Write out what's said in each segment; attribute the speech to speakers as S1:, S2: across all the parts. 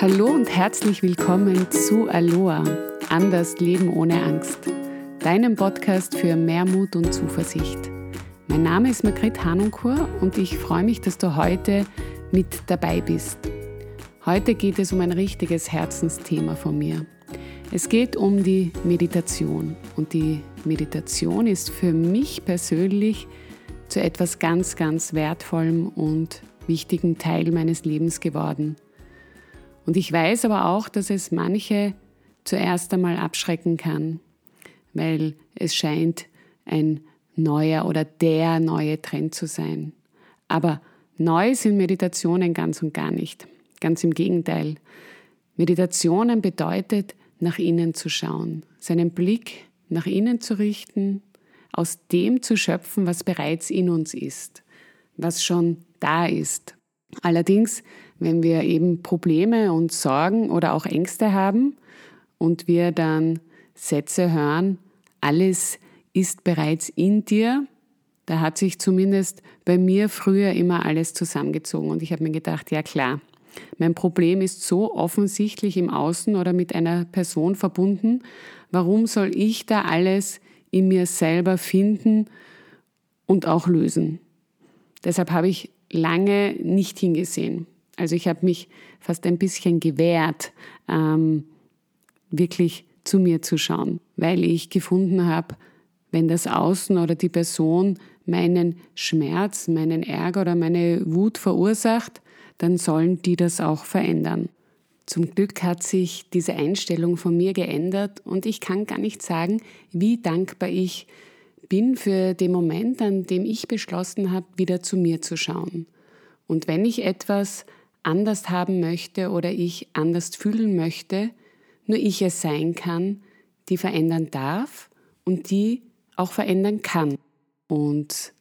S1: Hallo und herzlich willkommen zu Aloha, anders Leben ohne Angst, deinem Podcast für mehr Mut und Zuversicht. Mein Name ist Margret Hanunkur und ich freue mich, dass du heute mit dabei bist. Heute geht es um ein richtiges Herzensthema von mir. Es geht um die Meditation und die Meditation ist für mich persönlich zu etwas ganz, ganz Wertvollem und wichtigen Teil meines Lebens geworden. Und ich weiß aber auch, dass es manche zuerst einmal abschrecken kann, weil es scheint ein neuer oder der neue Trend zu sein. Aber neu sind Meditationen ganz und gar nicht. Ganz im Gegenteil. Meditationen bedeutet, nach innen zu schauen, seinen Blick nach innen zu richten, aus dem zu schöpfen, was bereits in uns ist, was schon da ist. Allerdings wenn wir eben Probleme und Sorgen oder auch Ängste haben und wir dann Sätze hören, alles ist bereits in dir, da hat sich zumindest bei mir früher immer alles zusammengezogen und ich habe mir gedacht, ja klar, mein Problem ist so offensichtlich im Außen oder mit einer Person verbunden, warum soll ich da alles in mir selber finden und auch lösen? Deshalb habe ich lange nicht hingesehen. Also ich habe mich fast ein bisschen gewehrt, ähm, wirklich zu mir zu schauen, weil ich gefunden habe, wenn das Außen oder die Person meinen Schmerz, meinen Ärger oder meine Wut verursacht, dann sollen die das auch verändern. Zum Glück hat sich diese Einstellung von mir geändert und ich kann gar nicht sagen, wie dankbar ich bin für den Moment, an dem ich beschlossen habe, wieder zu mir zu schauen. Und wenn ich etwas anders haben möchte oder ich anders fühlen möchte, nur ich es sein kann, die verändern darf und die auch verändern kann. Und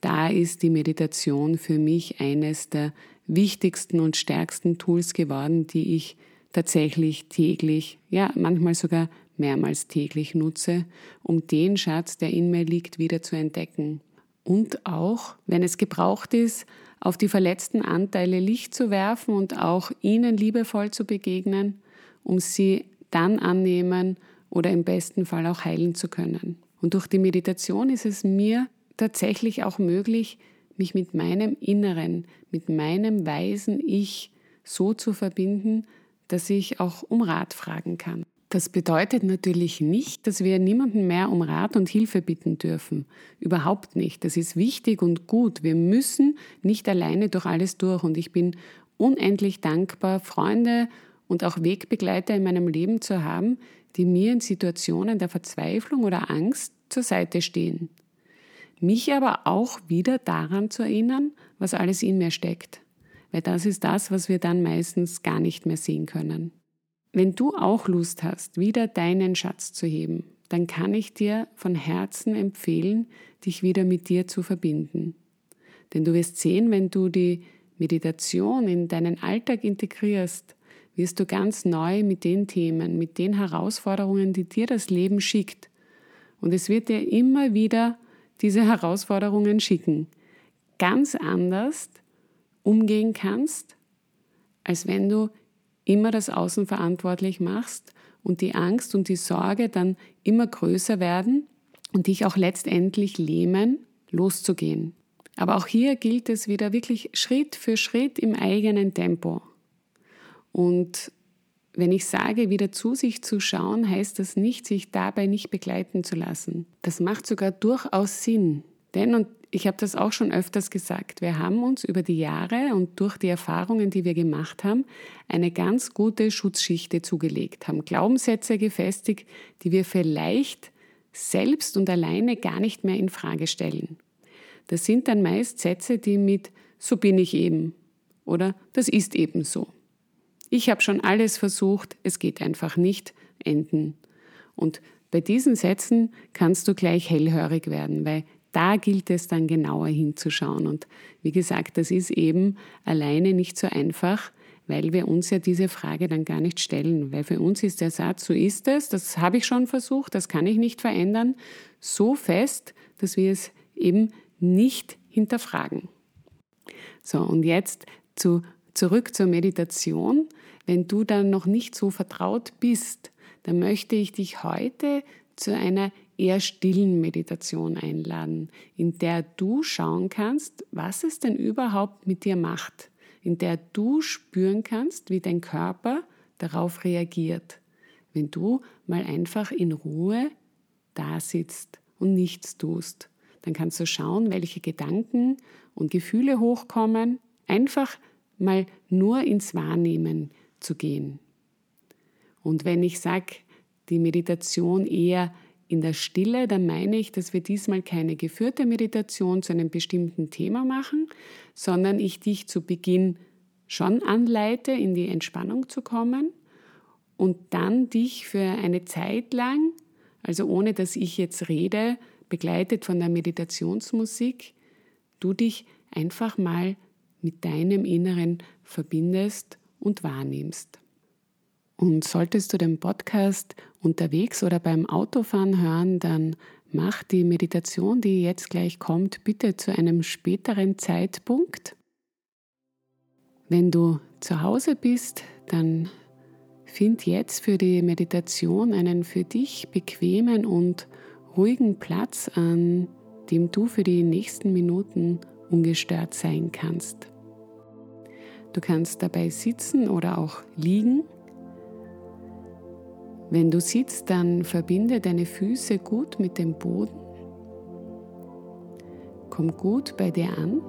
S1: da ist die Meditation für mich eines der wichtigsten und stärksten Tools geworden, die ich tatsächlich täglich, ja manchmal sogar mehrmals täglich nutze, um den Schatz, der in mir liegt, wieder zu entdecken. Und auch, wenn es gebraucht ist, auf die verletzten Anteile Licht zu werfen und auch ihnen liebevoll zu begegnen, um sie dann annehmen oder im besten Fall auch heilen zu können. Und durch die Meditation ist es mir tatsächlich auch möglich, mich mit meinem Inneren, mit meinem weisen Ich so zu verbinden, dass ich auch um Rat fragen kann. Das bedeutet natürlich nicht, dass wir niemanden mehr um Rat und Hilfe bitten dürfen. Überhaupt nicht. Das ist wichtig und gut. Wir müssen nicht alleine durch alles durch. Und ich bin unendlich dankbar, Freunde und auch Wegbegleiter in meinem Leben zu haben, die mir in Situationen der Verzweiflung oder Angst zur Seite stehen. Mich aber auch wieder daran zu erinnern, was alles in mir steckt. Weil das ist das, was wir dann meistens gar nicht mehr sehen können. Wenn du auch Lust hast, wieder deinen Schatz zu heben, dann kann ich dir von Herzen empfehlen, dich wieder mit dir zu verbinden. Denn du wirst sehen, wenn du die Meditation in deinen Alltag integrierst, wirst du ganz neu mit den Themen, mit den Herausforderungen, die dir das Leben schickt. Und es wird dir immer wieder diese Herausforderungen schicken. Ganz anders umgehen kannst, als wenn du immer das Außen verantwortlich machst und die Angst und die Sorge dann immer größer werden und dich auch letztendlich lähmen, loszugehen. Aber auch hier gilt es wieder wirklich Schritt für Schritt im eigenen Tempo. Und wenn ich sage, wieder zu sich zu schauen, heißt das nicht, sich dabei nicht begleiten zu lassen. Das macht sogar durchaus Sinn. Denn, und ich habe das auch schon öfters gesagt, wir haben uns über die Jahre und durch die Erfahrungen, die wir gemacht haben, eine ganz gute Schutzschichte zugelegt, haben Glaubenssätze gefestigt, die wir vielleicht selbst und alleine gar nicht mehr in Frage stellen. Das sind dann meist Sätze, die mit so bin ich eben oder das ist eben so. Ich habe schon alles versucht, es geht einfach nicht enden. Und bei diesen Sätzen kannst du gleich hellhörig werden, weil da gilt es dann genauer hinzuschauen. Und wie gesagt, das ist eben alleine nicht so einfach, weil wir uns ja diese Frage dann gar nicht stellen. Weil für uns ist der Satz, so ist es, das habe ich schon versucht, das kann ich nicht verändern, so fest, dass wir es eben nicht hinterfragen. So, und jetzt zu, zurück zur Meditation. wenn du dann noch nicht so vertraut bist, dann möchte ich dich heute zu einer eher stillen Meditation einladen, in der du schauen kannst, was es denn überhaupt mit dir macht, in der du spüren kannst, wie dein Körper darauf reagiert, wenn du mal einfach in Ruhe da sitzt und nichts tust. Dann kannst du schauen, welche Gedanken und Gefühle hochkommen, einfach mal nur ins Wahrnehmen zu gehen. Und wenn ich sage, die Meditation eher in der Stille, dann meine ich, dass wir diesmal keine geführte Meditation zu einem bestimmten Thema machen, sondern ich dich zu Beginn schon anleite, in die Entspannung zu kommen und dann dich für eine Zeit lang, also ohne dass ich jetzt rede, begleitet von der Meditationsmusik, du dich einfach mal mit deinem Inneren verbindest und wahrnimmst. Und solltest du den Podcast unterwegs oder beim Autofahren hören, dann mach die Meditation, die jetzt gleich kommt, bitte zu einem späteren Zeitpunkt. Wenn du zu Hause bist, dann find jetzt für die Meditation einen für dich bequemen und ruhigen Platz, an dem du für die nächsten Minuten ungestört sein kannst. Du kannst dabei sitzen oder auch liegen. Wenn du sitzt, dann verbinde deine Füße gut mit dem Boden. Komm gut bei dir an.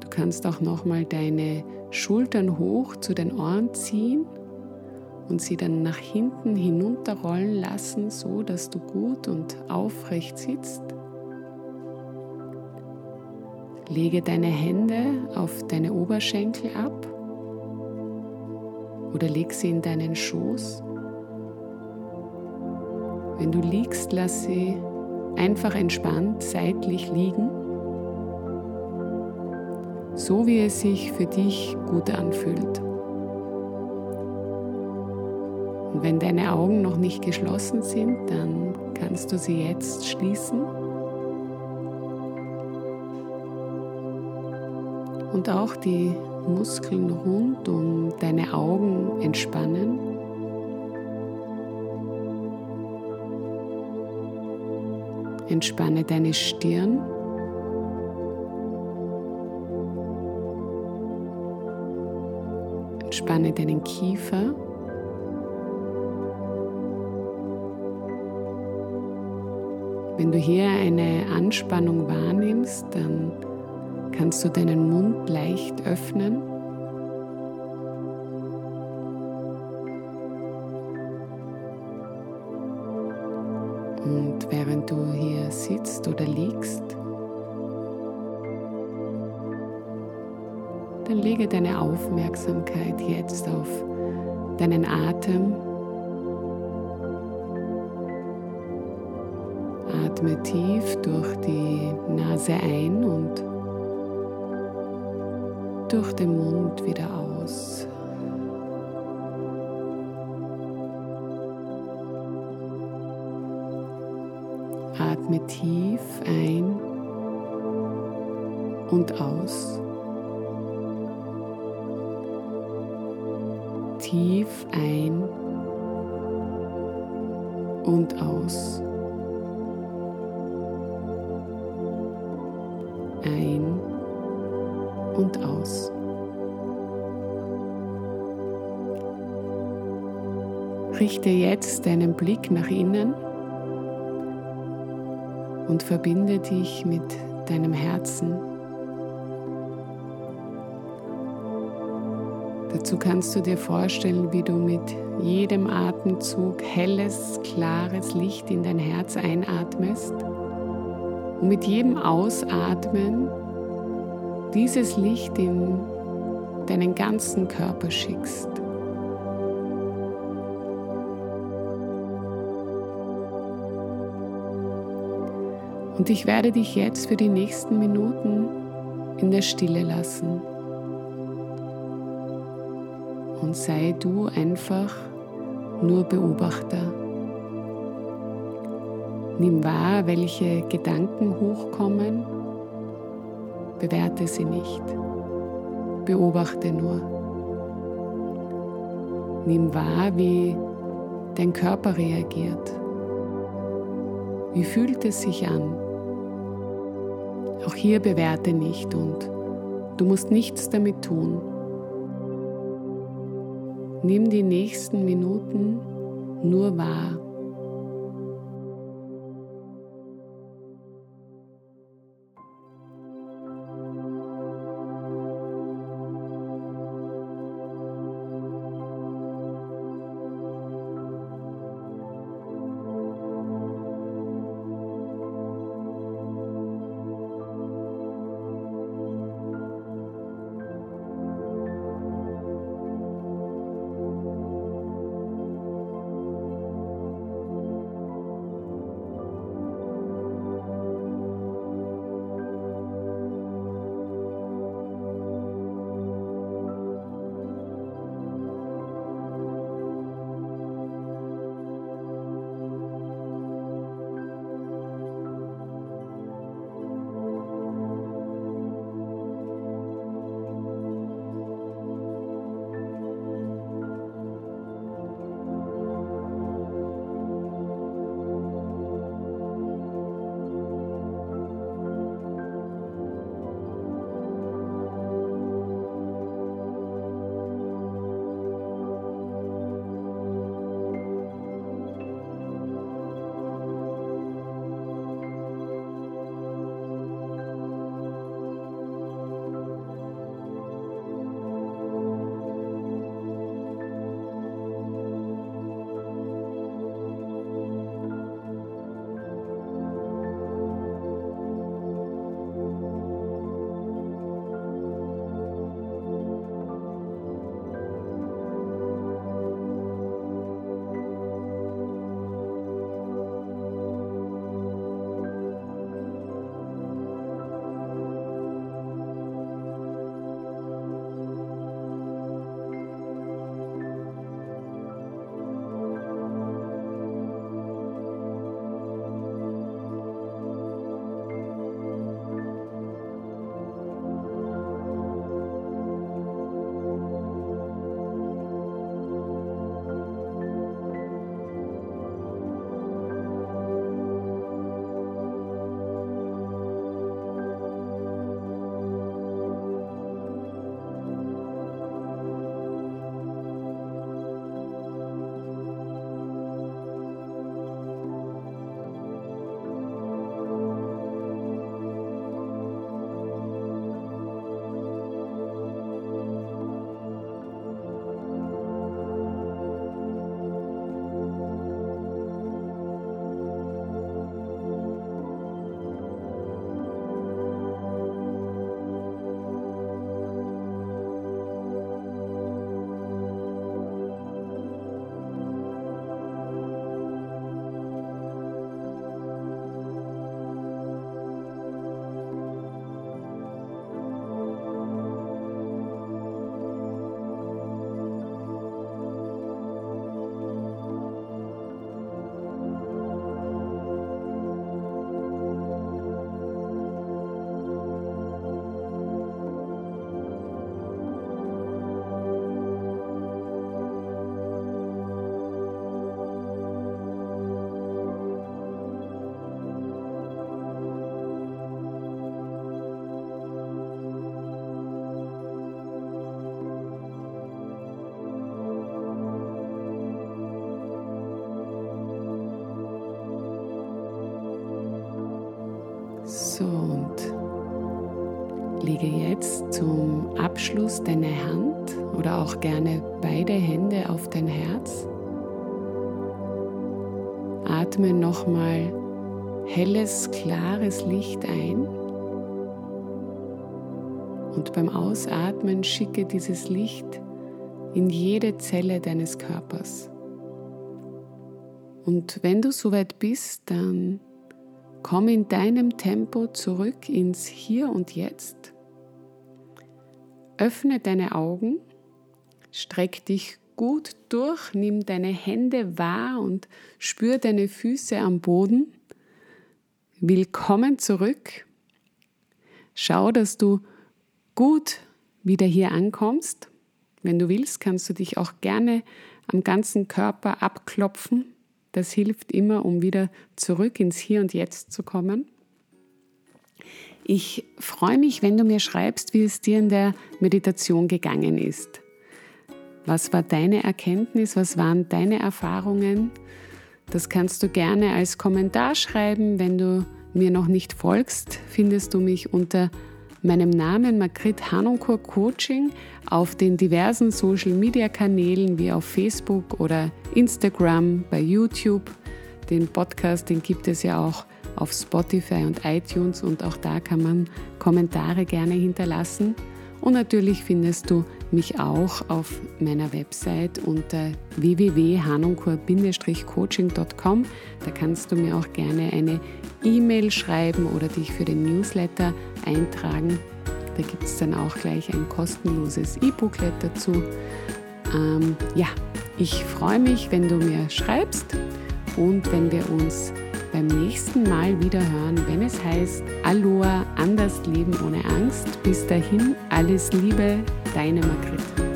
S1: Du kannst auch nochmal deine Schultern hoch zu den Ohren ziehen und sie dann nach hinten hinunterrollen lassen, so dass du gut und aufrecht sitzt. Lege deine Hände auf deine Oberschenkel ab oder leg sie in deinen Schoß. Wenn du liegst, lass sie einfach entspannt seitlich liegen, so wie es sich für dich gut anfühlt. Und wenn deine Augen noch nicht geschlossen sind, dann kannst du sie jetzt schließen. Und auch die Muskeln rund um deine Augen entspannen. Entspanne deine Stirn. Entspanne deinen Kiefer. Wenn du hier eine Anspannung wahrnimmst, dann kannst du deinen Mund leicht öffnen. Und während du hier sitzt oder liegst, dann lege deine Aufmerksamkeit jetzt auf deinen Atem. Atme tief durch die Nase ein und durch den Mund wieder aus. Atme tief ein und aus. Tief ein und aus. Richte jetzt deinen Blick nach innen und verbinde dich mit deinem Herzen. Dazu kannst du dir vorstellen, wie du mit jedem Atemzug helles, klares Licht in dein Herz einatmest und mit jedem Ausatmen dieses Licht in deinen ganzen Körper schickst. Und ich werde dich jetzt für die nächsten Minuten in der Stille lassen. Und sei du einfach nur Beobachter. Nimm wahr, welche Gedanken hochkommen Bewerte sie nicht. Beobachte nur. Nimm wahr, wie dein Körper reagiert. Wie fühlt es sich an? Auch hier bewerte nicht und du musst nichts damit tun. Nimm die nächsten Minuten nur wahr. Atme nochmal helles, klares Licht ein. Und beim Ausatmen schicke dieses Licht in jede Zelle deines Körpers. Und wenn du soweit bist, dann Komm in deinem Tempo zurück ins Hier und Jetzt. Öffne deine Augen, streck dich gut durch, nimm deine Hände wahr und spür deine Füße am Boden. Willkommen zurück. Schau, dass du gut wieder hier ankommst. Wenn du willst, kannst du dich auch gerne am ganzen Körper abklopfen. Das hilft immer, um wieder zurück ins Hier und Jetzt zu kommen. Ich freue mich, wenn du mir schreibst, wie es dir in der Meditation gegangen ist. Was war deine Erkenntnis? Was waren deine Erfahrungen? Das kannst du gerne als Kommentar schreiben. Wenn du mir noch nicht folgst, findest du mich unter meinem Namen Margrit Hanoncourt Coaching auf den diversen Social Media Kanälen wie auf Facebook oder Instagram, bei YouTube. Den Podcast, den gibt es ja auch auf Spotify und iTunes und auch da kann man Kommentare gerne hinterlassen. Und natürlich findest du mich auch auf meiner Website unter www.hanunkur-coaching.com. Da kannst du mir auch gerne eine E-Mail schreiben oder dich für den Newsletter eintragen. Da gibt es dann auch gleich ein kostenloses E-Booklet dazu. Ähm, ja, ich freue mich, wenn du mir schreibst und wenn wir uns beim nächsten Mal wieder hören, wenn es heißt Aloha, anders leben ohne Angst. Bis dahin, alles Liebe, deine Margret.